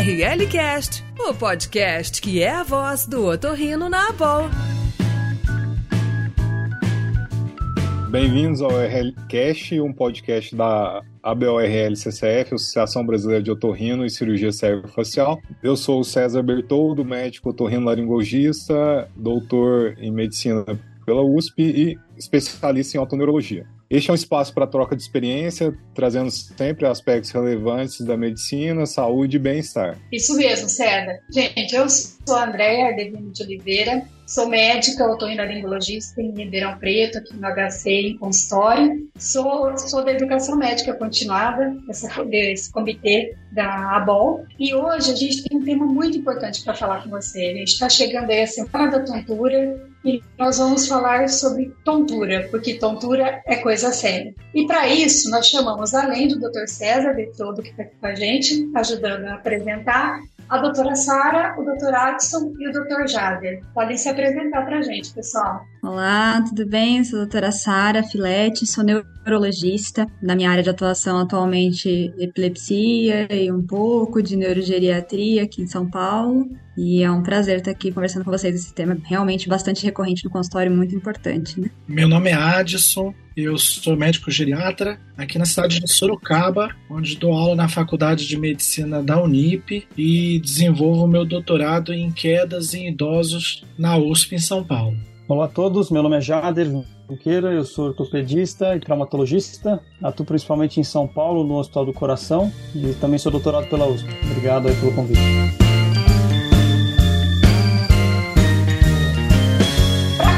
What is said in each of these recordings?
RLCast, o podcast que é a voz do otorrino na Abol. Bem-vindos ao RLCast, um podcast da ABORL-CCF, Associação Brasileira de Otorrino e Cirurgia Cérvico-Facial. Eu sou o César Bertoldo, médico otorrino-laringologista, doutor em medicina pela USP e especialista em otoneurologia. Este é um espaço para troca de experiência, trazendo sempre aspectos relevantes da medicina, saúde e bem-estar. Isso mesmo, César. Gente, eu sou a Andréa Ardevino de Oliveira, Sou médica, otorrinolaringologista em Ribeirão Preto, aqui no HC, em consultório. Sou, sou da educação médica continuada, essa, comitê da ABOL. E hoje a gente tem um tema muito importante para falar com você. A gente está chegando aí a Semana da Tontura e nós vamos falar sobre tontura, porque tontura é coisa séria. E para isso, nós chamamos, além do Dr. César de todo que está aqui com a gente, ajudando a apresentar, a doutora Sara, o doutor Adson e o doutor Jader. Podem se apresentar para a gente, pessoal. Olá, tudo bem? Eu sou a doutora Sara Filete, sou neurologista. Na minha área de atuação atualmente epilepsia e um pouco de neurogeriatria aqui em São Paulo. E é um prazer estar aqui conversando com vocês. Esse tema é realmente bastante recorrente no consultório, muito importante. Né? Meu nome é Adson, eu sou médico geriatra aqui na cidade de Sorocaba, onde dou aula na Faculdade de Medicina da Unip e desenvolvo meu doutorado em quedas em idosos na USP em São Paulo. Olá a todos, meu nome é Jader Junqueira, eu sou ortopedista e traumatologista, atuo principalmente em São Paulo, no Hospital do Coração e também sou doutorado pela USP. Obrigado pelo convite.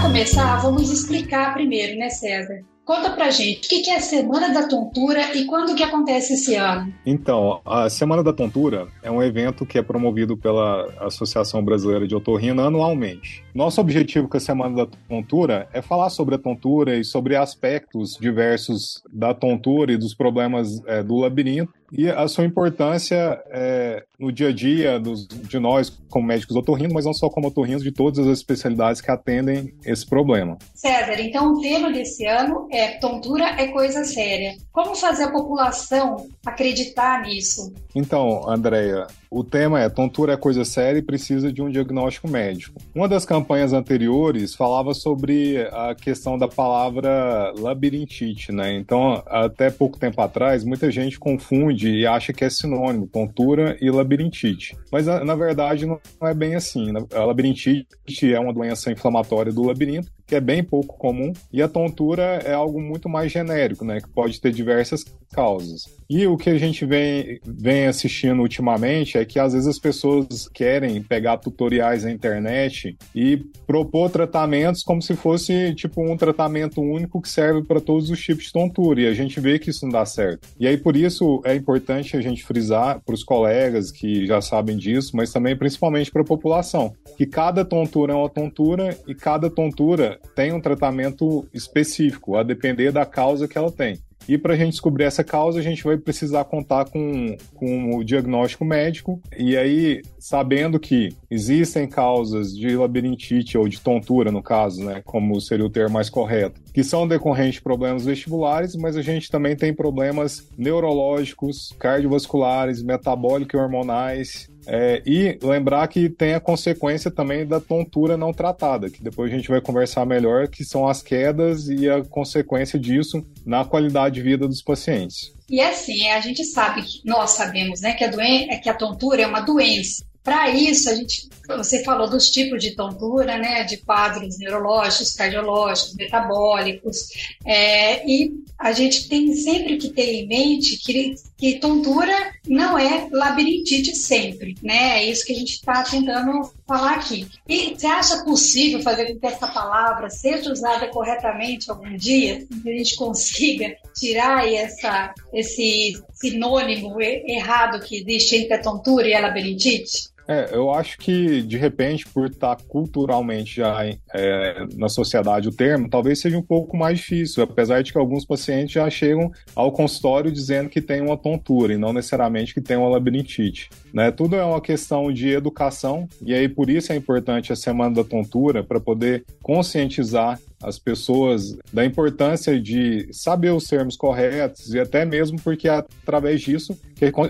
começar, vamos explicar primeiro, né, César? Conta pra gente, o que é a Semana da Tontura e quando que acontece esse ano? Então, a Semana da Tontura é um evento que é promovido pela Associação Brasileira de Otorrino anualmente. Nosso objetivo com a Semana da Tontura é falar sobre a tontura e sobre aspectos diversos da tontura e dos problemas é, do labirinto e a sua importância é, no dia a dia dos, de nós como médicos otorrinos, mas não só como otorrinos, de todas as especialidades que atendem esse problema. César, então o tema desse ano é tontura é coisa séria. Como fazer a população acreditar nisso? Então, Andréia, o tema é tontura é coisa séria e precisa de um diagnóstico médico. Uma das campanhas anteriores falava sobre a questão da palavra labirintite, né? Então, até pouco tempo atrás, muita gente confunde e acha que é sinônimo, tontura e labirintite. Mas, na verdade, não é bem assim. A labirintite é uma doença inflamatória do labirinto que é bem pouco comum, e a tontura é algo muito mais genérico, né, que pode ter diversas causas. E o que a gente vem, vem assistindo ultimamente é que às vezes as pessoas querem pegar tutoriais na internet e propor tratamentos como se fosse tipo um tratamento único que serve para todos os tipos de tontura, e a gente vê que isso não dá certo. E aí por isso é importante a gente frisar para os colegas que já sabem disso, mas também principalmente para a população, que cada tontura é uma tontura e cada tontura tem um tratamento específico, a depender da causa que ela tem. E para a gente descobrir essa causa, a gente vai precisar contar com, com o diagnóstico médico. E aí, sabendo que existem causas de labirintite ou de tontura, no caso, né, como seria o termo mais correto, que são decorrentes de problemas vestibulares, mas a gente também tem problemas neurológicos, cardiovasculares, metabólicos e hormonais, é, e lembrar que tem a consequência também da tontura não tratada, que depois a gente vai conversar melhor, que são as quedas e a consequência disso na qualidade de vida dos pacientes. E assim, a gente sabe, nós sabemos, né, que a, doen que a tontura é uma doença. Para isso, a gente, você falou dos tipos de tontura, né, de quadros neurológicos, cardiológicos, metabólicos, é, e a gente tem sempre que ter em mente que, que tontura não é labirintite sempre, né? É isso que a gente está tentando falar aqui. E você acha possível fazer com que essa palavra seja usada corretamente algum dia, que a gente consiga tirar essa, esse sinônimo errado que existe entre a tontura e a labirintite? É, eu acho que, de repente, por estar culturalmente já é, na sociedade o termo, talvez seja um pouco mais difícil, apesar de que alguns pacientes já chegam ao consultório dizendo que tem uma tontura e não necessariamente que tem uma labirintite. Né? Tudo é uma questão de educação, e aí por isso é importante a Semana da Tontura, para poder conscientizar as pessoas da importância de saber os termos corretos e até mesmo porque através disso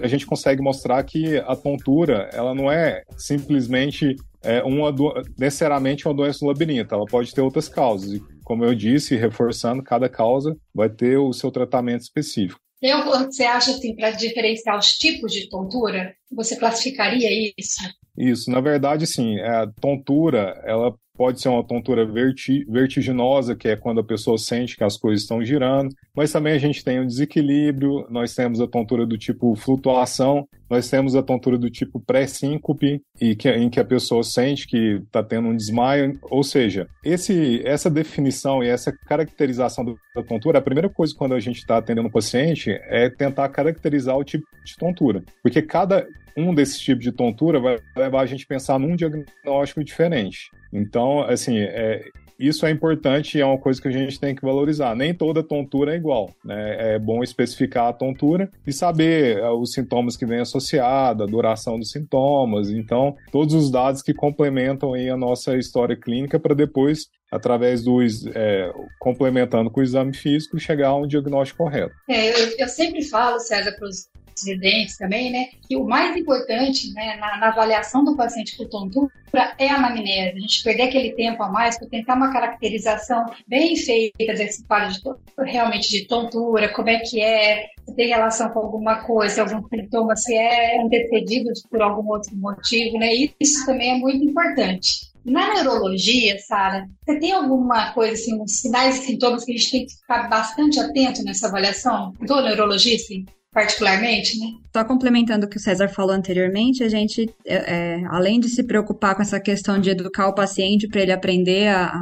a gente consegue mostrar que a tontura ela não é simplesmente é, uma necessariamente uma doença do labirinto, ela pode ter outras causas. E, como eu disse, reforçando, cada causa vai ter o seu tratamento específico. Tem alguma que você acha, assim, para diferenciar os tipos de tontura? Você classificaria isso? Isso, na verdade, sim. A tontura, ela pode ser uma tontura verti vertiginosa, que é quando a pessoa sente que as coisas estão girando, mas também a gente tem o desequilíbrio, nós temos a tontura do tipo flutuação, nós temos a tontura do tipo pré-síncope, e que, em que a pessoa sente que está tendo um desmaio, ou seja, esse, essa definição e essa caracterização da tontura, a primeira coisa quando a gente está atendendo o paciente é tentar caracterizar o tipo de tontura, porque cada um desses tipos de tontura vai levar a gente a pensar num diagnóstico diferente. Então, assim, é, isso é importante e é uma coisa que a gente tem que valorizar. Nem toda tontura é igual, né? É bom especificar a tontura e saber é, os sintomas que vêm associados, a duração dos sintomas. Então, todos os dados que complementam aí a nossa história clínica para depois através do é, complementando com o exame físico chegar a um diagnóstico correto. É, eu, eu sempre falo, César, para os residentes também, né, que o mais importante né, na, na, avaliação do paciente com tontura é a anamnese. A gente perder aquele tempo a mais para tentar uma caracterização bem feita desse quadro de, realmente de tontura, como é que é, se tem relação com alguma coisa, algum sintoma, se é antecedido por algum outro motivo, né? Isso também é muito importante. Na neurologia, Sara, você tem alguma coisa, assim, uns sinais e sintomas que a gente tem que ficar bastante atento nessa avaliação do neurologista? Particularmente, né? Só complementando o que o César falou anteriormente, a gente, é, é, além de se preocupar com essa questão de educar o paciente para ele aprender a,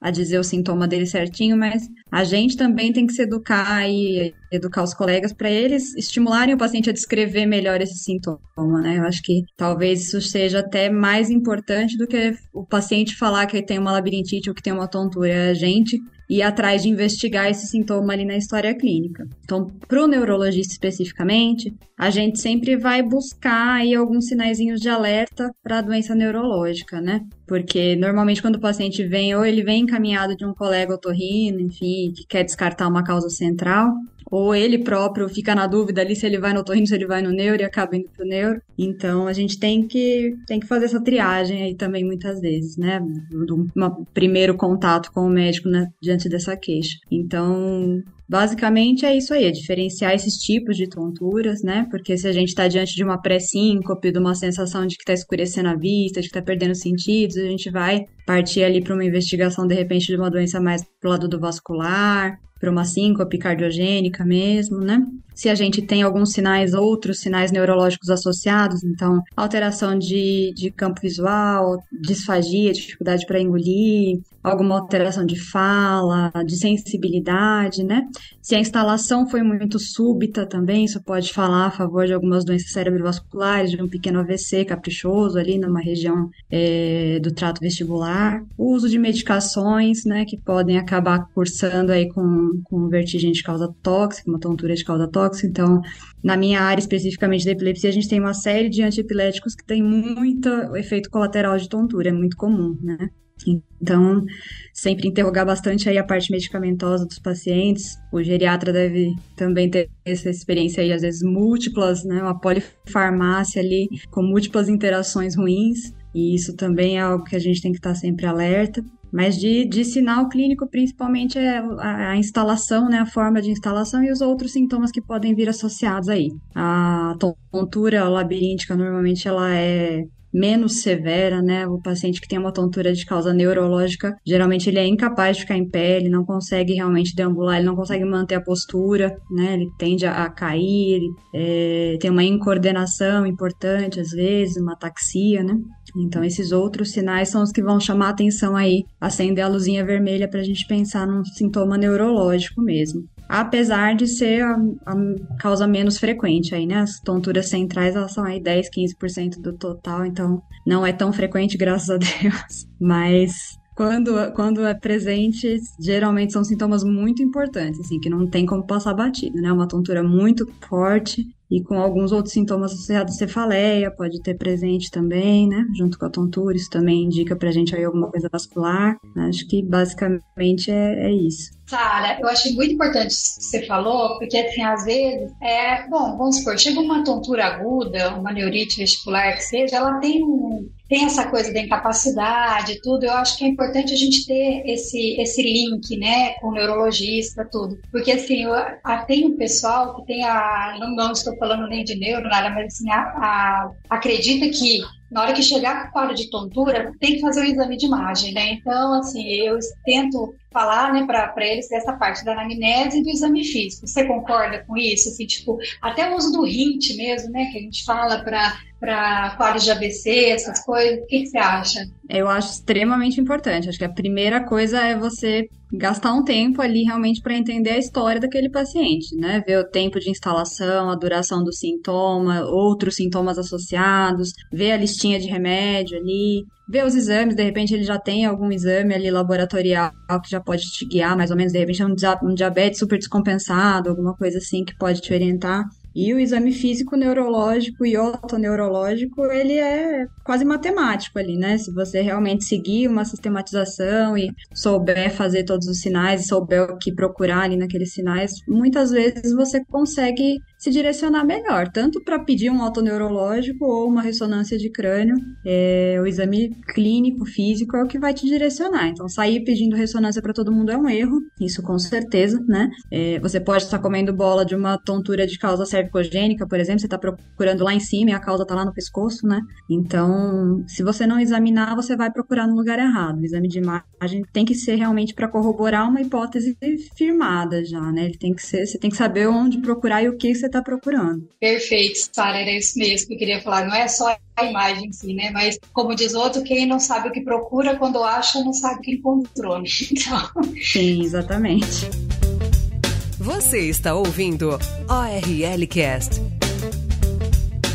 a, dizer o sintoma dele certinho, mas a gente também tem que se educar e educar os colegas para eles estimularem o paciente a descrever melhor esse sintoma, né? Eu acho que talvez isso seja até mais importante do que o paciente falar que tem uma labirintite ou que tem uma tontura. A gente ir atrás de investigar esse sintoma ali na história clínica. Então, para o neurologista especificamente, a gente sempre vai buscar aí alguns sinaizinhos de alerta para a doença neurológica, né? Porque normalmente quando o paciente vem, ou ele vem encaminhado de um colega otorrino, enfim, que quer descartar uma causa central, ou ele próprio fica na dúvida ali se ele vai no otorrino, se ele vai no neuro e acaba indo pro neuro. Então a gente tem que, tem que fazer essa triagem aí também muitas vezes, né? Do primeiro contato com o médico né, diante dessa queixa. Então, Basicamente é isso aí, é diferenciar esses tipos de tonturas, né? Porque se a gente está diante de uma pré-síncope, de uma sensação de que está escurecendo a vista, de que está perdendo sentidos, a gente vai partir ali para uma investigação, de repente, de uma doença mais pro lado do vascular, para uma síncope cardiogênica mesmo, né? Se a gente tem alguns sinais, outros sinais neurológicos associados, então alteração de, de campo visual, disfagia, dificuldade para engolir, alguma alteração de fala, de sensibilidade, né? Se a instalação foi muito súbita também, isso pode falar a favor de algumas doenças cerebrovasculares, de um pequeno AVC caprichoso ali numa região é, do trato vestibular. O uso de medicações, né, que podem acabar cursando aí com, com vertigem de causa tóxica, uma tontura de causa tóxica. Então, na minha área especificamente da epilepsia, a gente tem uma série de antiepiléticos que tem muito efeito colateral de tontura, é muito comum, né? Então, sempre interrogar bastante aí a parte medicamentosa dos pacientes. O geriatra deve também ter essa experiência aí, às vezes múltiplas, né? Uma polifarmácia ali com múltiplas interações ruins. E isso também é algo que a gente tem que estar sempre alerta. Mas de, de sinal clínico, principalmente, é a, a, instalação, né, a forma de instalação e os outros sintomas que podem vir associados aí. A tontura labiríntica, normalmente, ela é menos severa, né? O paciente que tem uma tontura de causa neurológica, geralmente ele é incapaz de ficar em pé, ele não consegue realmente deambular, ele não consegue manter a postura, né? Ele tende a, cair, ele é, tem uma incoordenação importante às vezes, uma ataxia, né? Então, esses outros sinais são os que vão chamar a atenção aí, acender a luzinha vermelha para a gente pensar num sintoma neurológico mesmo apesar de ser a, a, causa menos frequente aí, né? As tonturas centrais, elas são aí 10, 15% do total, então não é tão frequente, graças a Deus. Mas quando, quando é presente, geralmente são sintomas muito importantes, assim, que não tem como passar batido, né? Uma tontura muito forte e com alguns outros sintomas associados à cefaleia, pode ter presente também, né? Junto com a tontura, isso também indica pra gente aí alguma coisa vascular. Acho que basicamente é, é isso. Sara, eu achei muito importante isso que você falou, porque assim, às vezes, é, bom, vamos supor, chega uma tontura aguda, uma neurite vestibular que seja, ela tem um, tem essa coisa da incapacidade, tudo. Eu acho que é importante a gente ter esse, esse link, né, com o neurologista, tudo. Porque, assim, eu, a, tem um pessoal que tem a. Não, não estou falando nem de neuro, nada, mas, assim, a, a, acredita que na hora que chegar com o quadro de tontura, tem que fazer o exame de imagem, né? Então, assim, eu tento falar, né, para eles dessa parte da anamnese e do exame físico. Você concorda com isso? Assim, tipo, até o uso do RINT mesmo, né, que a gente fala para para quadros de ABC, essas coisas. O que, que você acha? Eu acho extremamente importante. Acho que a primeira coisa é você gastar um tempo ali realmente para entender a história daquele paciente, né? Ver o tempo de instalação, a duração do sintoma, outros sintomas associados, ver a listinha de remédio ali, ver os exames, de repente ele já tem algum exame ali laboratorial que já pode te guiar, mais ou menos, de repente é um diabetes super descompensado, alguma coisa assim que pode te orientar. E o exame físico neurológico e otoneurológico, ele é quase matemático ali, né? Se você realmente seguir uma sistematização e souber fazer todos os sinais souber o que procurar ali naqueles sinais, muitas vezes você consegue se direcionar melhor, tanto para pedir um autoneurológico ou uma ressonância de crânio. É, o exame clínico, físico, é o que vai te direcionar. Então, sair pedindo ressonância para todo mundo é um erro, isso com certeza, né? É, você pode estar comendo bola de uma tontura de causa cervicogênica, por exemplo, você está procurando lá em cima e a causa está lá no pescoço, né? Então, se você não examinar, você vai procurar no lugar errado. O exame de imagem tem que ser realmente para corroborar uma hipótese firmada já, né? Ele tem que ser, você tem que saber onde procurar e o que você está procurando. Perfeito, Sara, era isso mesmo que eu queria falar. Não é só a imagem em si, né? Mas, como diz outro, quem não sabe o que procura, quando acha, não sabe o que encontrou. Né? Então... Sim, exatamente. Você está ouvindo ORL Cast.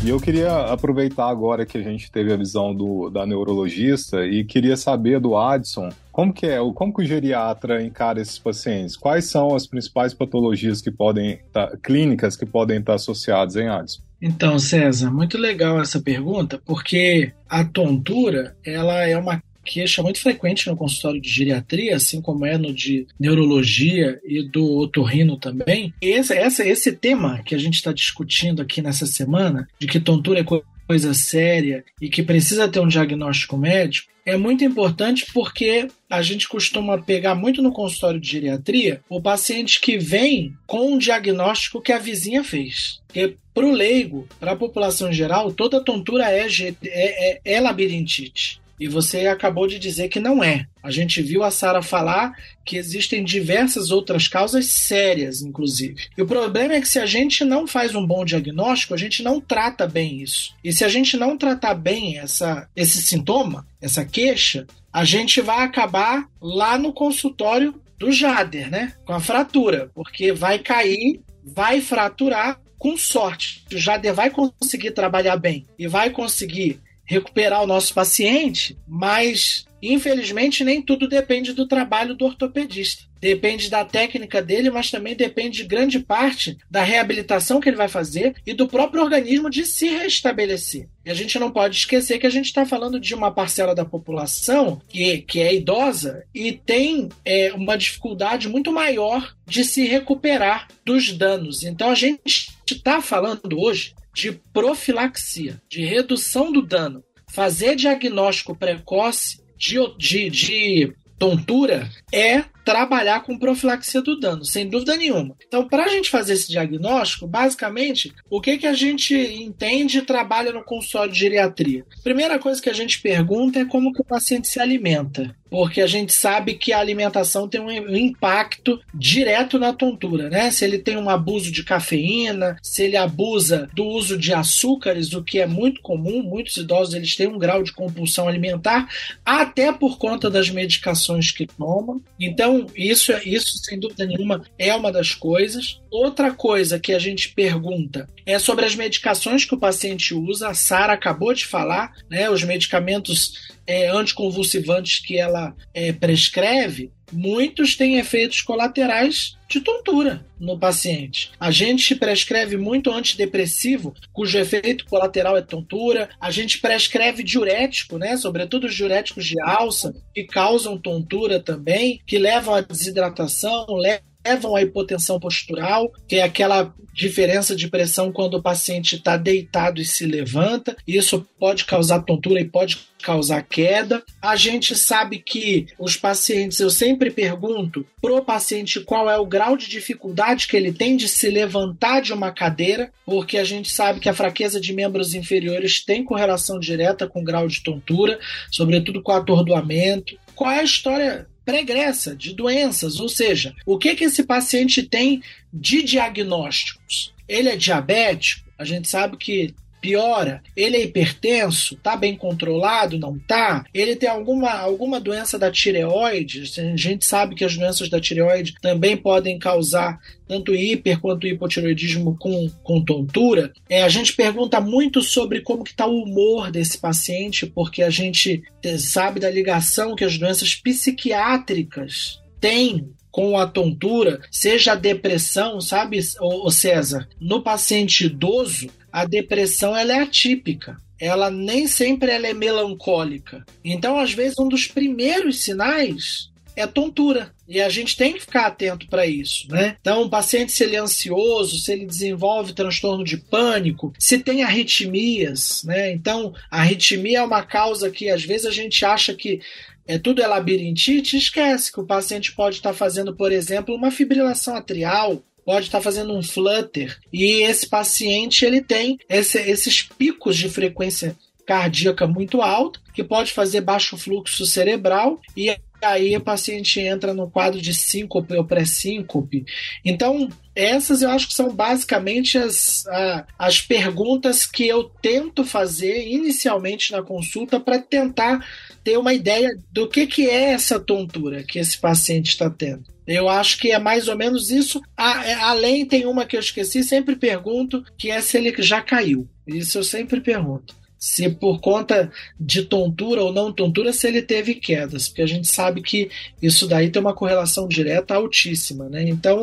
E eu queria aproveitar agora que a gente teve a visão do, da neurologista e queria saber do Adson como que é, como que o geriatra encara esses pacientes? Quais são as principais patologias que podem tá, clínicas que podem estar associadas em Adson? Então, César, muito legal essa pergunta, porque a tontura, ela é uma queixa muito frequente no consultório de geriatria, assim como é no de neurologia e do otorrino também. Esse, esse, esse tema que a gente está discutindo aqui nessa semana, de que tontura é coisa séria e que precisa ter um diagnóstico médico, é muito importante porque a gente costuma pegar muito no consultório de geriatria o paciente que vem com um diagnóstico que a vizinha fez. Porque para o leigo, para a população em geral, toda tontura é, é, é, é labirintite. E você acabou de dizer que não é. A gente viu a Sara falar que existem diversas outras causas sérias, inclusive. E o problema é que se a gente não faz um bom diagnóstico, a gente não trata bem isso. E se a gente não tratar bem essa, esse sintoma, essa queixa, a gente vai acabar lá no consultório do Jader, né? Com a fratura, porque vai cair, vai fraturar com sorte. O Jader vai conseguir trabalhar bem e vai conseguir recuperar o nosso paciente, mas infelizmente nem tudo depende do trabalho do ortopedista. Depende da técnica dele, mas também depende de grande parte da reabilitação que ele vai fazer e do próprio organismo de se restabelecer. E a gente não pode esquecer que a gente está falando de uma parcela da população que, que é idosa e tem é, uma dificuldade muito maior de se recuperar dos danos. Então a gente está falando hoje de profilaxia, de redução do dano, fazer diagnóstico precoce de, de, de tontura é trabalhar com profilaxia do dano, sem dúvida nenhuma. Então, para a gente fazer esse diagnóstico, basicamente, o que, que a gente entende e trabalha no consultório de geriatria? Primeira coisa que a gente pergunta é como que o paciente se alimenta porque a gente sabe que a alimentação tem um impacto direto na tontura, né? Se ele tem um abuso de cafeína, se ele abusa do uso de açúcares, o que é muito comum, muitos idosos eles têm um grau de compulsão alimentar, até por conta das medicações que tomam. Então, isso, isso sem dúvida nenhuma é uma das coisas. Outra coisa que a gente pergunta é sobre as medicações que o paciente usa. A Sara acabou de falar, né? Os medicamentos é, anticonvulsivantes que ela é, prescreve, muitos têm efeitos colaterais de tontura no paciente. A gente prescreve muito antidepressivo, cujo efeito colateral é tontura. A gente prescreve diurético, né? Sobretudo os diuréticos de alça, que causam tontura também, que levam à desidratação, levam levam à hipotensão postural, que é aquela diferença de pressão quando o paciente está deitado e se levanta. Isso pode causar tontura e pode causar queda. A gente sabe que os pacientes, eu sempre pergunto para o paciente qual é o grau de dificuldade que ele tem de se levantar de uma cadeira, porque a gente sabe que a fraqueza de membros inferiores tem correlação direta com o grau de tontura, sobretudo com atordoamento. Qual é a história pregressa de doenças, ou seja, o que, que esse paciente tem de diagnósticos? Ele é diabético? A gente sabe que piora? Ele é hipertenso? Tá bem controlado? Não tá? Ele tem alguma, alguma doença da tireoide? A gente sabe que as doenças da tireoide também podem causar tanto hiper quanto hipotireoidismo com, com tontura. É, a gente pergunta muito sobre como que está o humor desse paciente, porque a gente sabe da ligação que as doenças psiquiátricas têm com a tontura, seja a depressão, sabe, o César? No paciente idoso, a depressão ela é atípica. Ela nem sempre ela é melancólica. Então, às vezes, um dos primeiros sinais é tontura. E a gente tem que ficar atento para isso, né? Então, o paciente, se ele é ansioso, se ele desenvolve transtorno de pânico, se tem arritmias, né? Então, arritmia é uma causa que às vezes a gente acha que é tudo é labirintite, esquece que o paciente pode estar fazendo, por exemplo, uma fibrilação atrial, pode estar fazendo um flutter e esse paciente ele tem esse, esses picos de frequência cardíaca muito alta que pode fazer baixo fluxo cerebral e aí o paciente entra no quadro de síncope ou pré-síncope. Então, essas eu acho que são basicamente as, a, as perguntas que eu tento fazer inicialmente na consulta para tentar ter uma ideia do que, que é essa tontura que esse paciente está tendo. Eu acho que é mais ou menos isso. É, além, tem uma que eu esqueci, sempre pergunto, que é se ele já caiu. Isso eu sempre pergunto. Se por conta de tontura ou não tontura, se ele teve quedas, porque a gente sabe que isso daí tem uma correlação direta altíssima, né? Então,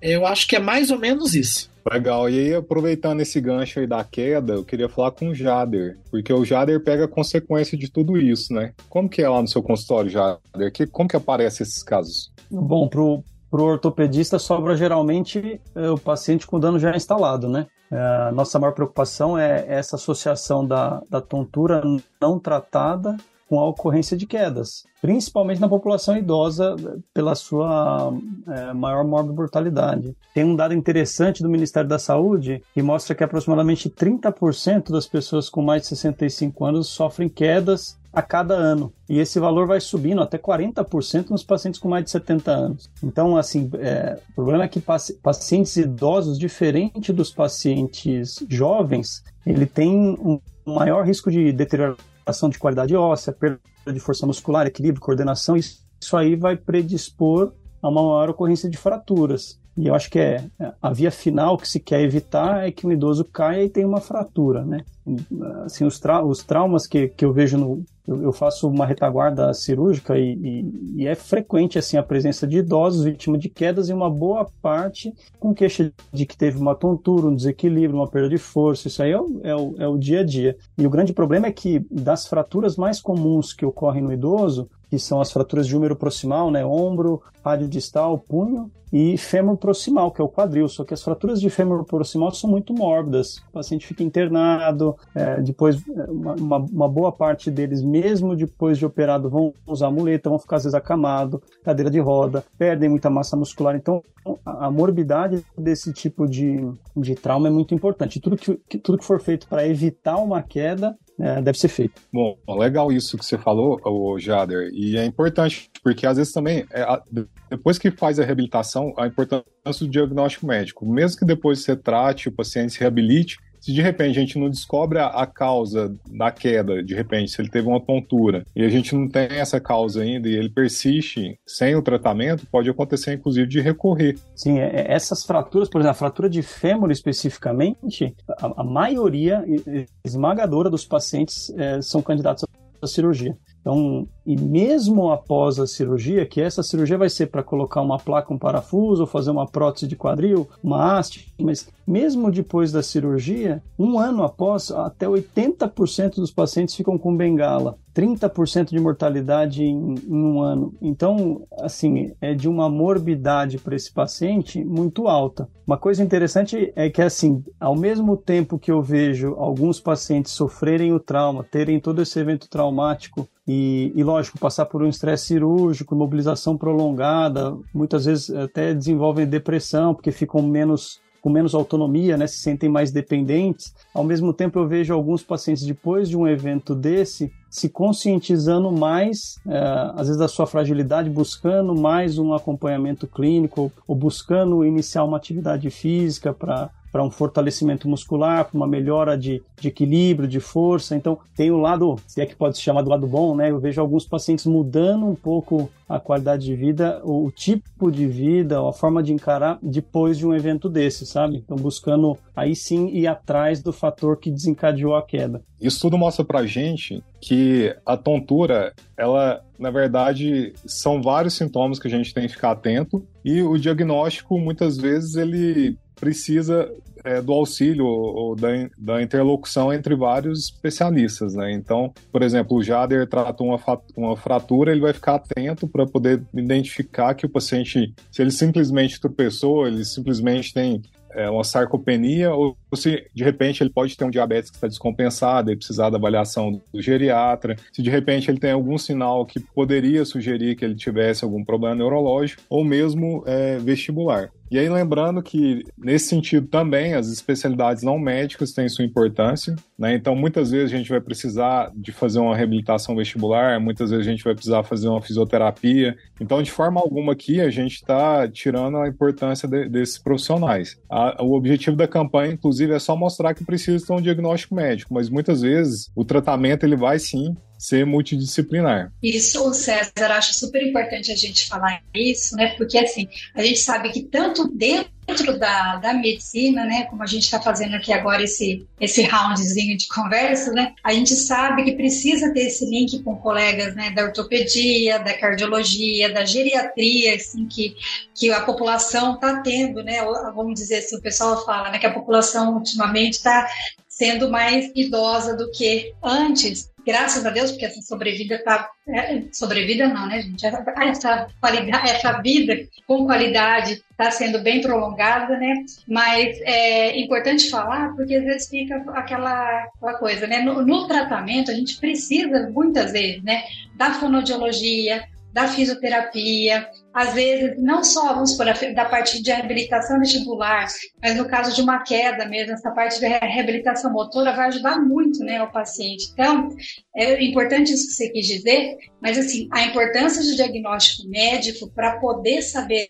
eu acho que é mais ou menos isso. Legal, e aí aproveitando esse gancho aí da queda, eu queria falar com o Jader, porque o Jader pega a consequência de tudo isso, né? Como que é lá no seu consultório, Jader? Que, como que aparecem esses casos? Bom, pro, pro ortopedista sobra geralmente é, o paciente com dano já instalado, né? É, nossa maior preocupação é essa associação da, da tontura não tratada com a ocorrência de quedas, principalmente na população idosa pela sua é, maior mortalidade. Tem um dado interessante do Ministério da Saúde que mostra que aproximadamente 30% das pessoas com mais de 65 anos sofrem quedas a cada ano. E esse valor vai subindo até 40% nos pacientes com mais de 70 anos. Então, assim, é, o problema é que pacientes idosos, diferente dos pacientes jovens, ele tem um maior risco de deterioração de qualidade óssea, perda de força muscular, equilíbrio, coordenação. Isso aí vai predispor a uma maior ocorrência de fraturas. E eu acho que é a via final que se quer evitar é que um idoso caia e tenha uma fratura, né? Assim, os, tra os traumas que, que eu vejo no, eu, faço uma retaguarda cirúrgica e, e, e, é frequente assim a presença de idosos vítimas de quedas e uma boa parte com queixa de que teve uma tontura, um desequilíbrio, uma perda de força. Isso aí é o, é o, é o dia a dia. E o grande problema é que das fraturas mais comuns que ocorrem no idoso, que são as fraturas de úmero proximal, né, ombro, rádio distal, punho, e fêmur proximal, que é o quadril. Só que as fraturas de fêmur proximal são muito mórbidas. O paciente fica internado, é, depois é, uma, uma, boa parte deles, mesmo depois de operado, vão usar muleta, vão ficar às vezes acamado, cadeira de roda, perdem muita massa muscular. Então, a, a morbidade desse tipo de, de trauma é muito importante. Tudo que, tudo que for feito para evitar uma queda é, deve ser feito. Bom, legal isso que você falou, o Jader, e é importante, porque às vezes também, é, a, depois que faz a reabilitação, a importância do diagnóstico médico, mesmo que depois você trate, o paciente se reabilite, se de repente a gente não descobre a, a, causa da queda, de repente, se ele teve uma tontura, e a gente não tem essa causa ainda e ele persiste sem o tratamento, pode acontecer inclusive de recorrer. Sim, é, é, essas fraturas, por exemplo, a fratura de fêmur especificamente, a, a maioria esmagadora dos pacientes é, são candidatos à cirurgia. Então, e mesmo após a cirurgia, que essa cirurgia vai ser para colocar uma placa, um parafuso, fazer uma prótese de quadril, uma haste, mas mesmo depois da cirurgia, um ano após, até 80% dos pacientes ficam com bengala. 30% de mortalidade em, em, um ano. Então, assim, é de uma morbidade para esse paciente muito alta. Uma coisa interessante é que, assim, ao mesmo tempo que eu vejo alguns pacientes sofrerem o trauma, terem todo esse evento traumático e, e, lógico, passar por um estresse cirúrgico, mobilização prolongada, muitas vezes até desenvolvem depressão, porque ficam menos com menos autonomia, né, se sentem mais dependentes. Ao mesmo tempo, eu vejo alguns pacientes, depois de um evento desse, se conscientizando mais, é, às vezes, da sua fragilidade, buscando mais um acompanhamento clínico ou buscando iniciar uma atividade física para para um fortalecimento muscular, para uma melhora de, de, equilíbrio, de força. Então, tem o lado, se é que pode se chamar do lado bom, né? Eu vejo alguns pacientes mudando um pouco a qualidade de vida, o tipo de vida, a forma de encarar depois de um evento desse, sabe? Então, buscando aí sim ir atrás do fator que desencadeou a queda. Isso tudo mostra pra gente que a tontura, ela, na verdade, são vários sintomas que a gente tem que ficar atento e o diagnóstico, muitas vezes, ele precisa é, do auxílio ou da, da, interlocução entre vários especialistas, né? Então, por exemplo, o Jader trata uma, uma fratura, ele vai ficar atento para poder identificar que o paciente, se ele simplesmente tropeçou, ele simplesmente tem é, uma sarcopenia ou se de repente ele pode ter um diabetes que está descompensado e precisar da avaliação do geriatra, se de repente ele tem algum sinal que poderia sugerir que ele tivesse algum problema neurológico ou mesmo é, vestibular. E aí, lembrando que, nesse sentido também, as especialidades não médicas têm sua importância, né? Então, muitas vezes a gente vai precisar de fazer uma reabilitação vestibular, muitas vezes a gente vai precisar fazer uma fisioterapia. Então, de forma alguma aqui, a gente está tirando a importância de, desses profissionais. A, o objetivo da campanha, inclusive, é só mostrar que precisa ter um diagnóstico médico, mas muitas vezes o tratamento ele vai sim ser multidisciplinar. Isso, César, acho super importante a gente falar isso, né? Porque assim, a gente sabe que tanto dentro da, da medicina, né, como a gente está fazendo aqui agora esse, esse roundzinho de conversa, né, a gente sabe que precisa ter esse link com colegas, né, da ortopedia, da cardiologia, da geriatria, assim, que, que a população está tendo, né, vamos dizer assim, o pessoal fala, né, que a população ultimamente está sendo mais idosa do que antes, graças a Deus, porque essa sobrevida está. É, sobrevida não, né, gente? Essa, qualidade, essa vida com qualidade está sendo bem prolongada, né? Mas é importante falar porque às vezes fica aquela, aquela coisa, né? No, no tratamento, a gente precisa, muitas vezes, né, da fonoaudiologia, da fisioterapia, às vezes, não só vamos por da parte de reabilitação vestibular, mas no caso de uma queda mesmo, essa parte de reabilitação motora vai ajudar muito né, o paciente. Então, é importante isso que você quis dizer, mas assim, a importância do diagnóstico médico para poder saber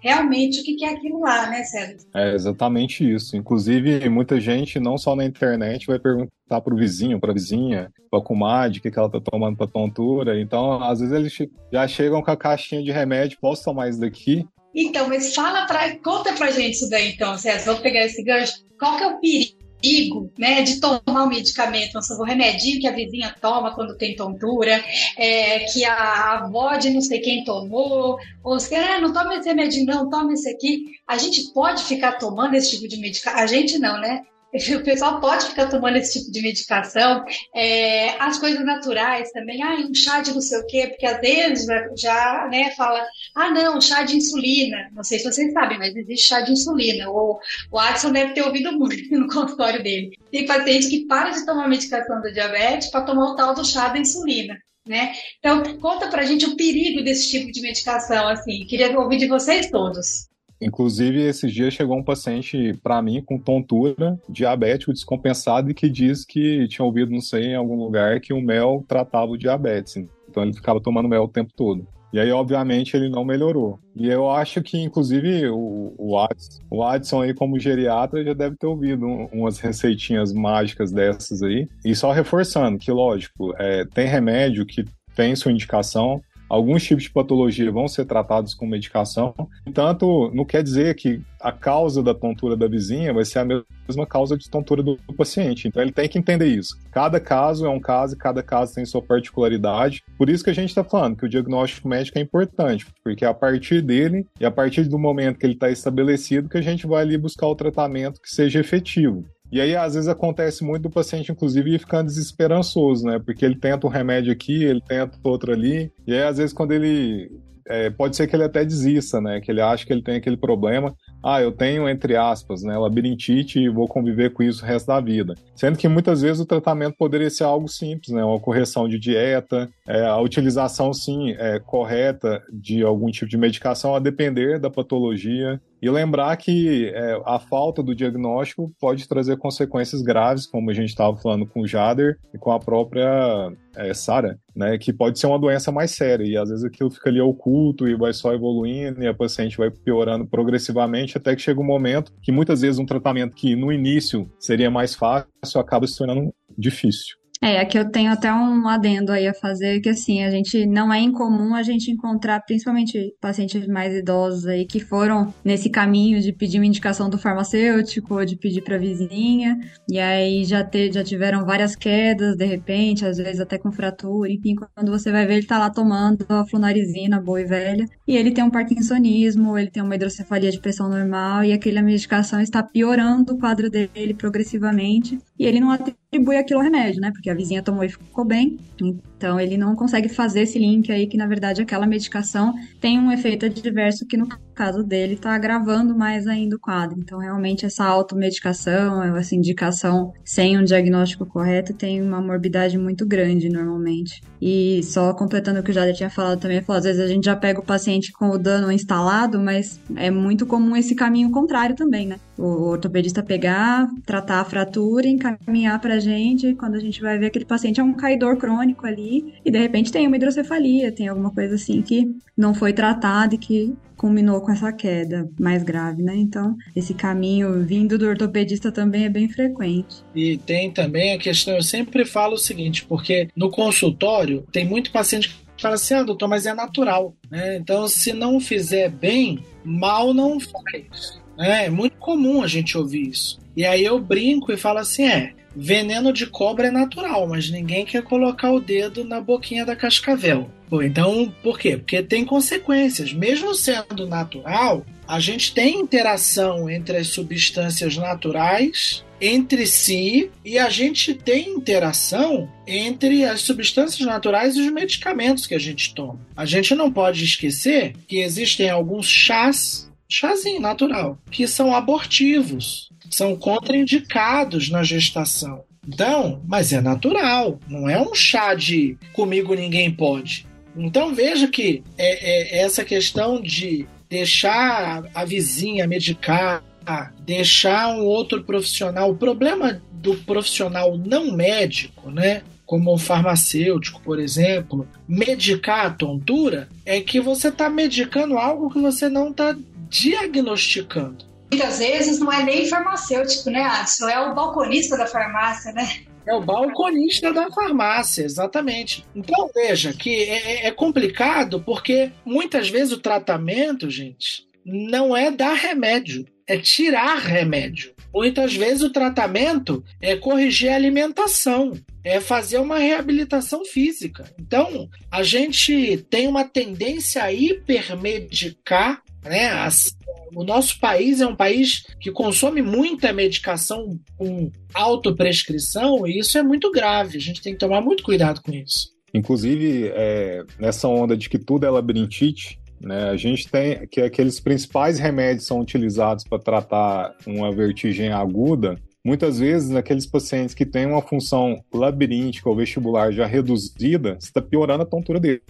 realmente o que é aquilo lá, né, Sérgio? É exatamente isso. Inclusive, muita gente, não só na internet, vai perguntar para o vizinho, para a vizinha, para a comadre, o que, que ela está tomando para tontura. Então, às vezes, eles já chegam com a caixinha de remédio posso tomar isso daqui? Então, mas fala para conta pra gente isso daí então, César. Vou pegar esse gancho. Qual que é o perigo, né, de tomar um medicamento, um remedinho que a vizinha toma quando tem tontura, é, que a avó de não sei quem tomou, ou se ah, não toma esse remedinho, não, toma esse aqui. A gente pode ficar tomando esse tipo de medicamento? A gente não, né? o pessoal pode ficar tomando esse tipo de medicação. É, as coisas naturais também, ah, um chá de não sei o quê, porque às vezes já né, fala, ah, não, chá de insulina. Não sei se vocês sabem, mas existe chá de insulina. O, o Adson deve ter ouvido muito no consultório dele. Tem paciente que para de tomar medicação do diabetes para tomar o tal do chá da insulina. Né? Então, conta pra gente o perigo desse tipo de medicação, assim. Queria ouvir de vocês todos. Inclusive, esses dias chegou um paciente para mim com tontura, diabético descompensado e que diz que tinha ouvido, não sei, em algum lugar que o mel tratava o diabetes. Então ele ficava tomando mel o tempo todo. E aí, obviamente, ele não melhorou. E eu acho que, inclusive, o, o, Adson, o Adson aí, como geriatra, já deve ter ouvido um, umas receitinhas mágicas dessas aí. E só reforçando que, lógico, é, tem remédio que tem sua indicação, alguns tipos de patologia vão ser tratados com medicação. Entanto, não quer dizer que a causa da tontura da vizinha vai ser a mesma causa de tontura do paciente. Então ele tem que entender isso. Cada caso é um caso e cada caso tem sua particularidade. Por isso que a gente está falando que o diagnóstico médico é importante, porque é a partir dele e a partir do momento que ele está estabelecido que a gente vai ali buscar o tratamento que seja efetivo. E aí, às vezes, acontece muito do paciente, inclusive, ir ficando desesperançoso, né? Porque ele tenta um remédio aqui, ele tenta outro ali. E aí, às vezes, quando ele. É, pode ser que ele até desista, né? Que ele acha que ele tem aquele problema. Ah, eu tenho, entre aspas, né, labirintite e vou conviver com isso o resto da vida. Sendo que muitas vezes o tratamento poderia ser algo simples, né? Uma correção de dieta, é, a utilização, sim, é, correta de algum tipo de medicação a depender da patologia. E lembrar que é, a falta do diagnóstico pode trazer consequências graves, como a gente estava falando com o Jader e com a própria é, Sara, né? Que pode ser uma doença mais séria. E às vezes aquilo fica ali oculto e vai só evoluindo e a paciente vai piorando progressivamente até que chega um momento que muitas vezes um tratamento que no início seria mais fácil acaba se tornando difícil. É, aqui eu tenho até um adendo aí a fazer, que assim, a gente não é incomum a gente encontrar, principalmente pacientes mais idosos aí, que foram nesse caminho de pedir uma indicação do farmacêutico ou de pedir para vizinha, e aí já, te, já tiveram várias quedas, de repente, às vezes até com fratura, enfim, quando você vai ver, ele tá lá tomando a flunarizina, boa e velha, e ele tem um parkinsonismo, ele tem uma hidrocefalia de pressão normal, e aquela medicação está piorando o quadro dele progressivamente, e ele não atribui aquilo ao remédio, né? Porque a vizinha tomou e ficou bem. Então ele não consegue fazer esse link aí que na verdade aquela medicação tem um efeito adverso que no caso dele está agravando mais ainda o quadro. Então realmente essa automedicação, essa indicação sem um diagnóstico correto tem uma morbidade muito grande normalmente. E só completando o que o Jader tinha falado também, falou, às vezes a gente já pega o paciente com o dano instalado, mas é muito comum esse caminho contrário também, né? O ortopedista pegar, tratar a fratura, encaminhar pra gente, quando a gente vai ver aquele paciente é um caidor crônico ali, e de repente tem uma hidrocefalia, tem alguma coisa assim que não foi tratada e que culminou com essa queda mais grave, né? Então, esse caminho vindo do ortopedista também é bem frequente. E tem também a questão, eu sempre falo o seguinte, porque no consultório tem muito paciente que fala assim, ah, doutor, mas é natural, né? Então, se não fizer bem, mal não faz. Né? É muito comum a gente ouvir isso. E aí eu brinco e falo assim, é, veneno de cobra é natural, mas ninguém quer colocar o dedo na boquinha da cascavel. Então, por quê? Porque tem consequências. Mesmo sendo natural, a gente tem interação entre as substâncias naturais entre si e a gente tem interação entre as substâncias naturais e os medicamentos que a gente toma. A gente não pode esquecer que existem alguns chás, chazinho natural, que são abortivos são contraindicados na gestação. Então, mas é natural, não é um chá de comigo ninguém pode. Então veja que é, é essa questão de deixar a vizinha medicar, deixar um outro profissional. O problema do profissional não médico, né? Como o farmacêutico, por exemplo, medicar a tontura é que você está medicando algo que você não está diagnosticando muitas vezes não é nem farmacêutico, né, Adson? É o balconista da farmácia, né? É o balconista da farmácia, exatamente. Então veja que é, é, é complicado porque muitas vezes o tratamento, gente, não é dar remédio, é tirar remédio. Muitas vezes o tratamento é corrigir a alimentação, é fazer uma reabilitação física. Então, a gente tem uma tendência a hipermedicar, né? o nosso país é um país que consome muita medicação com autoprescrição e isso é muito grave. A gente tem que tomar muito cuidado com isso. Inclusive, é, nessa onda de que tudo é labirintite, né, a gente tem que aqueles principais remédios são utilizados para tratar uma vertigem aguda Muitas vezes, naqueles pacientes que têm uma função labiríntica ou vestibular já reduzida, você está piorando a tontura dele,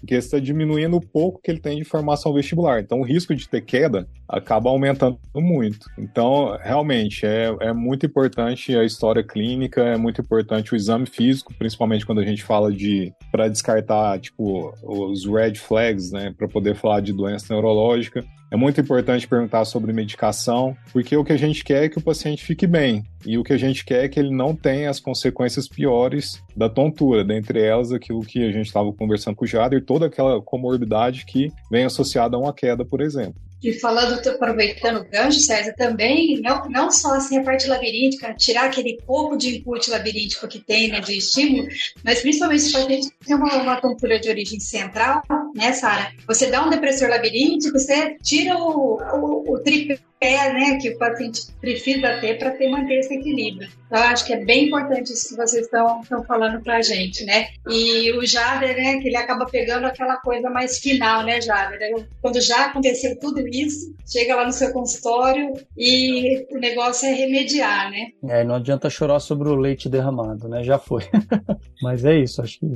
porque você está diminuindo o pouco que ele tem de formação vestibular. Então, o risco de ter queda acaba aumentando muito. Então, realmente, é, é muito importante a história clínica, é muito importante o exame físico, principalmente quando a gente fala de para descartar, tipo, os red flags, né, para poder falar de doença neurológica. É muito importante perguntar sobre medicação, porque o que a gente quer é que o paciente fique bem. E o que a gente quer é que ele não tenha as consequências piores da tontura, dentre elas aquilo que a gente estava conversando com o Jader, toda aquela comorbidade que vem associada a uma queda, por exemplo. E falando, aproveitando o gancho, César, também, não, não só assim a parte labiríntica, tirar aquele pouco de input labiríntico que tem, né, de estímulo, mas principalmente se a gente tem uma, uma tontura de origem central, né, Sara? Você dá um depressor labiríntico, você tira o, o, o tripé é, né, que o paciente precisa ter para ter manter esse equilíbrio. Então, acho que é bem importante isso que vocês estão falando para a gente, né? E o Jader, né, que ele acaba pegando aquela coisa mais final, né, Jader? Quando já aconteceu tudo isso, chega lá no seu consultório e o negócio é remediar, né? É, não adianta chorar sobre o leite derramado, né? Já foi. Mas é isso, acho que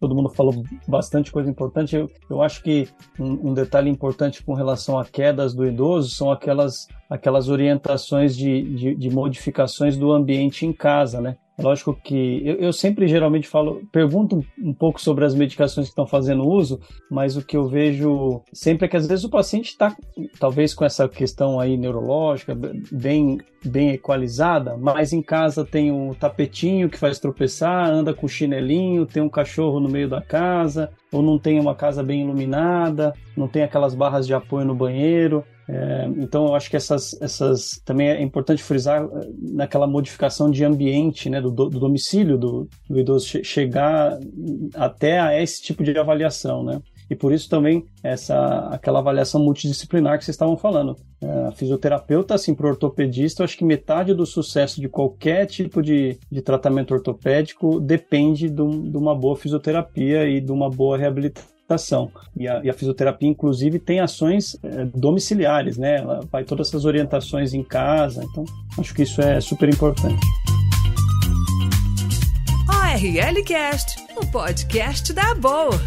todo mundo falou bastante coisa importante. Eu, eu acho que um, um detalhe importante com relação a quedas do idoso são aquelas aquelas, aquelas orientações de, de, de modificações do ambiente em casa, né? É lógico que eu, eu, sempre geralmente falo, pergunto um pouco sobre as medicações que estão fazendo uso, mas o que eu vejo sempre é que às vezes o paciente está, talvez com essa questão aí neurológica, bem, bem equalizada, mas em casa tem um tapetinho que faz tropeçar, anda com chinelinho, tem um cachorro no meio da casa, ou não tem uma casa bem iluminada, não tem aquelas barras de apoio no banheiro. É, então, eu acho que essas, essas também é importante frisar eh, naquela modificação de ambiente, né, do, do domicílio do, do idoso che chegar até a esse tipo de avaliação, né? E por isso também essa aquela avaliação multidisciplinar que vocês estavam falando. É, fisioterapeuta, assim, para ortopedista, eu acho que metade do sucesso de qualquer tipo de, de tratamento ortopédico depende de, um, de uma boa fisioterapia e de uma boa reabilitação e a, e a fisioterapia, inclusive, tem ações é, domiciliares, né? Ela vai todas essas orientações em casa. Então, acho que isso é super importante. ORL Cast, o podcast da Boa.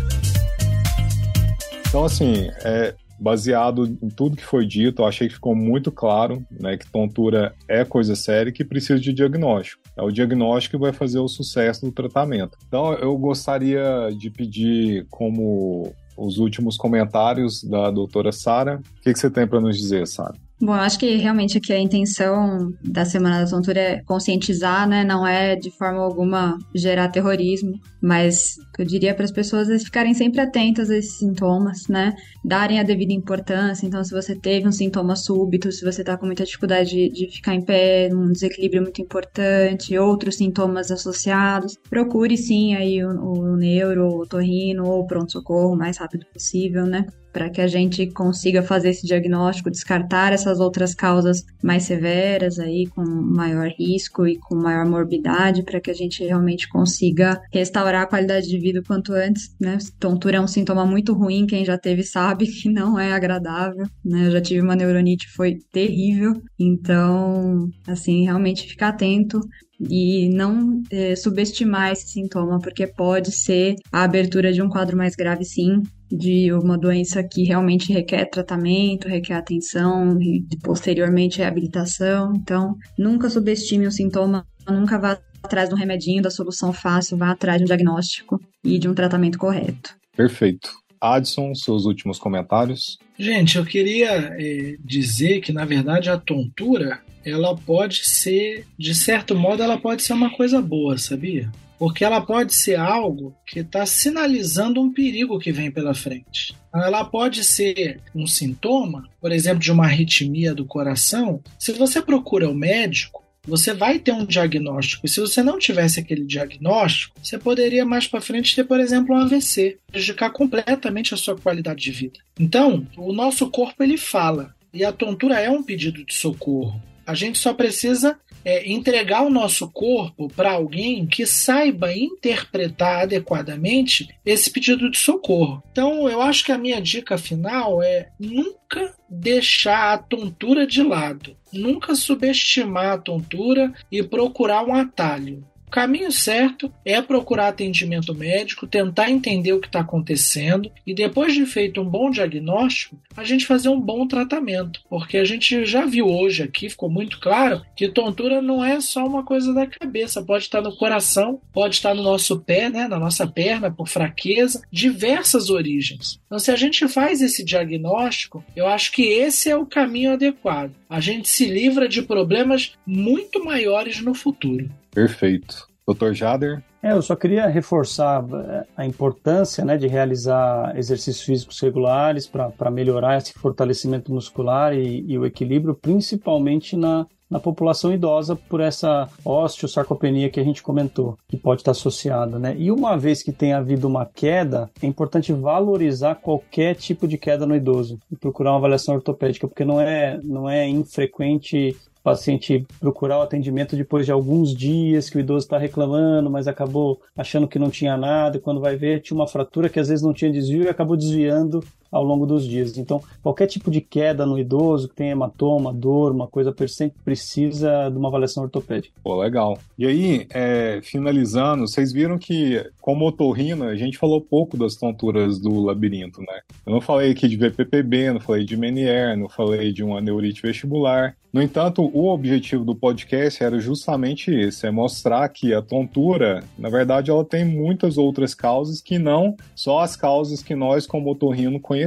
Então, assim, é, baseado em tudo que foi dito, eu achei que ficou muito claro né, que tontura é coisa séria e que precisa de diagnóstico. É o diagnóstico que vai fazer o sucesso do tratamento. Então, eu gostaria de pedir como os últimos comentários da doutora Sara. O que, que você tem para nos dizer, Sara? Bom, eu acho que realmente aqui a intenção da Semana da Tontura é conscientizar, né? Não é de forma alguma gerar terrorismo, mas eu diria para as pessoas é ficarem sempre atentas a esses sintomas, né? Darem a devida importância. Então, se você teve um sintoma súbito, se você está com muita dificuldade de, de, ficar em pé, um desequilíbrio muito importante, outros sintomas associados, procure sim aí o, o neuro, o torrino ou pronto-socorro o mais rápido possível, né? Para que a gente consiga fazer esse diagnóstico, descartar essas outras causas mais severas aí com maior risco e com maior morbidade, para que a gente realmente consiga restaurar a qualidade de vida o quanto antes, né? Tontura é um sintoma muito ruim, quem já teve sabe que não é agradável, né? Eu já tive uma neuronite, foi terrível, então, assim, realmente ficar atento e não é, subestimar esse sintoma, porque pode ser a abertura de um quadro mais grave, sim, de uma doença que realmente requer tratamento, requer atenção e posteriormente reabilitação. Então, nunca subestime o sintoma, nunca vá atrás de um remedinho, da solução fácil, vá atrás de um diagnóstico e de um tratamento correto. Perfeito. Adson, seus últimos comentários. Gente, eu queria é, dizer que, na verdade, a tontura ela pode ser, de certo modo, ela pode ser uma coisa boa, sabia? porque ela pode ser algo que está sinalizando um perigo que vem pela frente. Ela pode ser um sintoma, por exemplo, de uma arritmia do coração. Se você procura o médico, você vai ter um diagnóstico. Se você não tivesse aquele diagnóstico, você poderia mais para frente ter, por exemplo, um AVC, prejudicar completamente a sua qualidade de vida. Então, o nosso corpo ele fala, e a tontura é um pedido de socorro. A gente só precisa é, entregar o nosso corpo para alguém que saiba interpretar adequadamente esse pedido de socorro. Então, eu acho que a minha dica final é nunca deixar a tontura de lado, nunca subestimar a tontura e procurar um atalho caminho certo é procurar atendimento médico, tentar entender o que está acontecendo e depois de feito um bom diagnóstico, a gente fazer um bom tratamento, porque a gente já viu hoje aqui, ficou muito claro que tontura não é só uma coisa da cabeça, pode estar no coração, pode estar no nosso pé, né, na nossa perna por fraqueza, diversas origens. Então, se a gente faz esse diagnóstico, eu acho que esse é o caminho adequado. A gente se livra de problemas muito maiores no futuro. Perfeito. Dr. Jader? É, eu só queria reforçar eh, a importância né, de realizar exercícios físicos regulares para melhorar esse fortalecimento muscular e, e, o equilíbrio, principalmente na, na população idosa por essa osteosarcopenia que a gente comentou, que pode estar associada, né? E uma vez que tenha havido uma queda, é importante valorizar qualquer tipo de queda no idoso e procurar uma avaliação ortopédica, porque não é, não é infrequente paciente procurar o atendimento depois de alguns dias que o idoso está reclamando, mas acabou achando que não tinha nada, e quando vai ver tinha uma fratura que às vezes não tinha desvio e acabou desviando ao longo dos dias. Então, qualquer tipo de queda no idoso que tem hematoma, dor, uma coisa persistente, precisa de uma avaliação ortopédica. Pô, legal. E aí, é, finalizando, vocês viram que, como otorrina, a gente falou pouco das tonturas do labirinto, né? Eu não falei aqui de VPPB, não falei de Menier, não falei de uma neurite vestibular. No entanto, o objetivo do podcast era justamente esse, é mostrar que a tontura, na verdade, ela tem muitas outras causas que não só as causas que nós, como otorrino, conhecemos.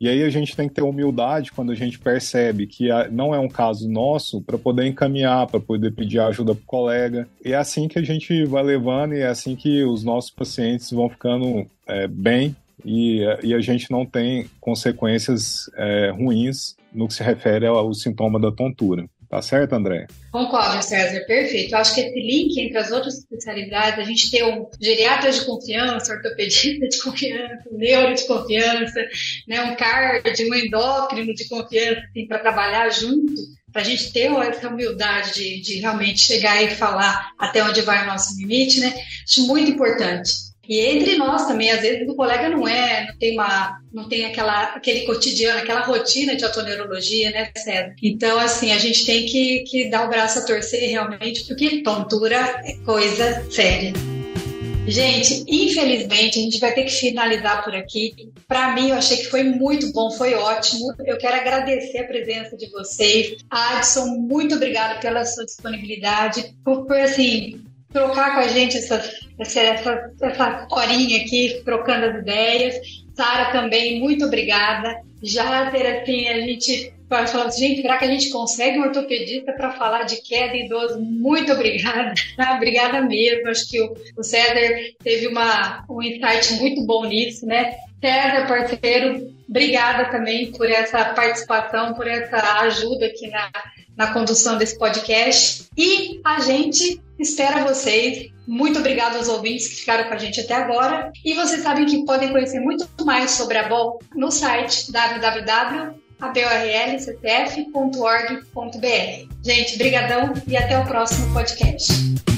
E aí a gente tem que ter humildade quando a gente percebe que não é um caso nosso para poder encaminhar, para poder pedir ajuda para o colega. E é assim que a gente vai levando e é assim que os nossos pacientes vão ficando é, bem e, e, a gente não tem consequências é, ruins no que se refere ao sintoma da tontura. Tá certo, André? Concordo, César, perfeito. Eu acho que esse link entre as outras especialidades, a gente ter um geriatra de confiança, ortopedista de confiança, um neuro de confiança, né, um cardio, um endócrino de confiança, assim, para trabalhar junto, para a gente ter essa humildade de, de realmente chegar e falar até onde vai o nosso limite, né? Acho muito importante. E entre nós também, às vezes o colega não é, não tem uma, não tem aquela, aquele cotidiano, aquela rotina de autoneurologia, né, César? Então, assim, a gente tem que, que dar o braço a torcer realmente, porque tontura é coisa séria. Gente, infelizmente a gente vai ter que finalizar por aqui. Para mim, eu achei que foi muito bom, foi ótimo. Eu quero agradecer a presença de vocês. Adson, muito obrigada pela sua disponibilidade, por, por assim, trocar com a gente essa, essa, essa, essa horinha aqui, trocando as ideias. Sara também, muito obrigada. Já ter assim, a gente falar assim, gente, será que a gente consegue um ortopedista para falar de queda em idoso? Muito obrigada, tá? obrigada mesmo. Acho que o, o César teve uma, um insight muito bom nisso, né? César, parceiro, obrigada também por essa participação, por essa ajuda aqui na, na condução desse podcast. E a gente espera vocês. Muito obrigado aos ouvintes que ficaram com a gente até agora. E vocês sabem que podem conhecer muito mais sobre a BOL no site www.aborlctf.org.br. Gente, brigadão e até o próximo podcast.